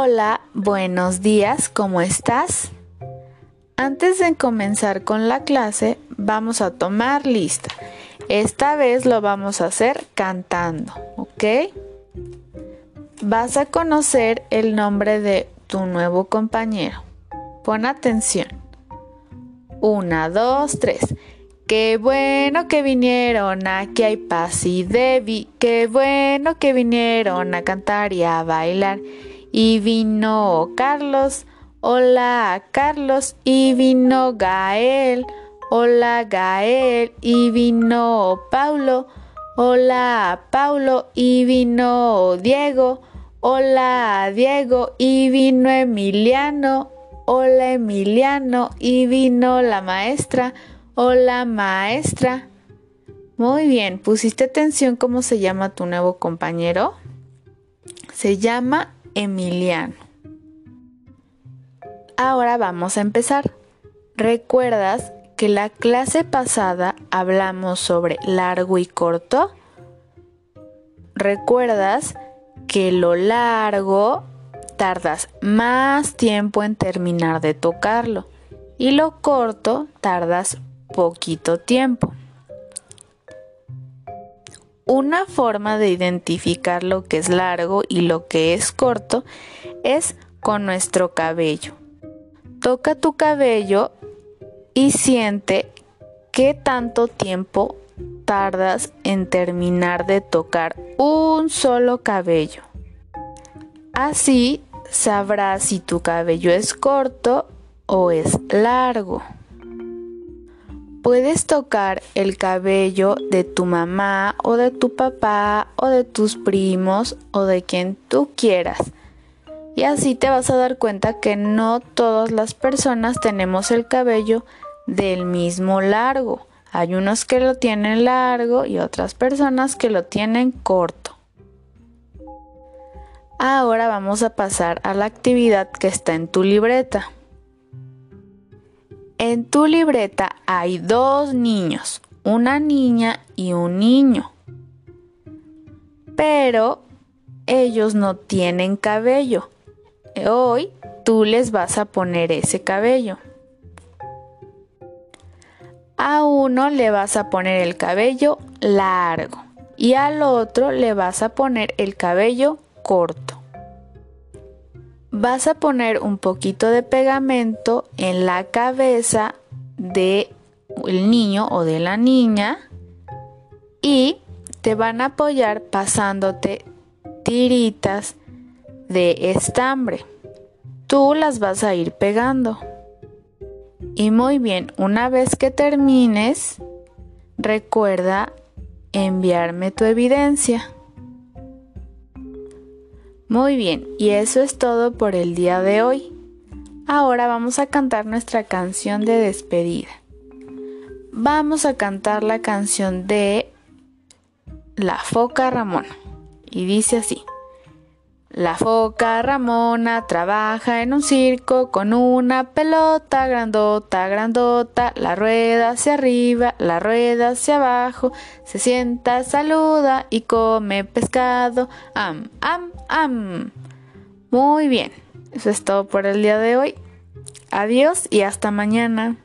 Hola, buenos días, ¿cómo estás? Antes de comenzar con la clase, vamos a tomar lista. Esta vez lo vamos a hacer cantando, ¿ok? Vas a conocer el nombre de tu nuevo compañero. Pon atención. Una, dos, tres. Qué bueno que vinieron, aquí hay paz y Debbie. Qué bueno que vinieron a cantar y a bailar. Y vino Carlos, hola Carlos. Y vino Gael, hola Gael. Y vino Paulo, hola Paulo. Y vino Diego, hola Diego. Y vino Emiliano, hola Emiliano. Y vino la maestra. Hola, maestra. Muy bien, ¿pusiste atención cómo se llama tu nuevo compañero? Se llama Emiliano. Ahora vamos a empezar. ¿Recuerdas que la clase pasada hablamos sobre largo y corto? ¿Recuerdas que lo largo tardas más tiempo en terminar de tocarlo y lo corto tardas poquito tiempo. Una forma de identificar lo que es largo y lo que es corto es con nuestro cabello. Toca tu cabello y siente qué tanto tiempo tardas en terminar de tocar un solo cabello. Así sabrás si tu cabello es corto o es largo. Puedes tocar el cabello de tu mamá o de tu papá o de tus primos o de quien tú quieras. Y así te vas a dar cuenta que no todas las personas tenemos el cabello del mismo largo. Hay unos que lo tienen largo y otras personas que lo tienen corto. Ahora vamos a pasar a la actividad que está en tu libreta. En tu libreta hay dos niños, una niña y un niño. Pero ellos no tienen cabello. Hoy tú les vas a poner ese cabello. A uno le vas a poner el cabello largo y al otro le vas a poner el cabello corto vas a poner un poquito de pegamento en la cabeza del niño o de la niña y te van a apoyar pasándote tiritas de estambre. Tú las vas a ir pegando. Y muy bien, una vez que termines, recuerda enviarme tu evidencia. Muy bien, y eso es todo por el día de hoy. Ahora vamos a cantar nuestra canción de despedida. Vamos a cantar la canción de La Foca Ramona. Y dice así. La foca Ramona trabaja en un circo con una pelota grandota, grandota, la rueda hacia arriba, la rueda hacia abajo, se sienta, saluda y come pescado, am, am, am. Muy bien, eso es todo por el día de hoy. Adiós y hasta mañana.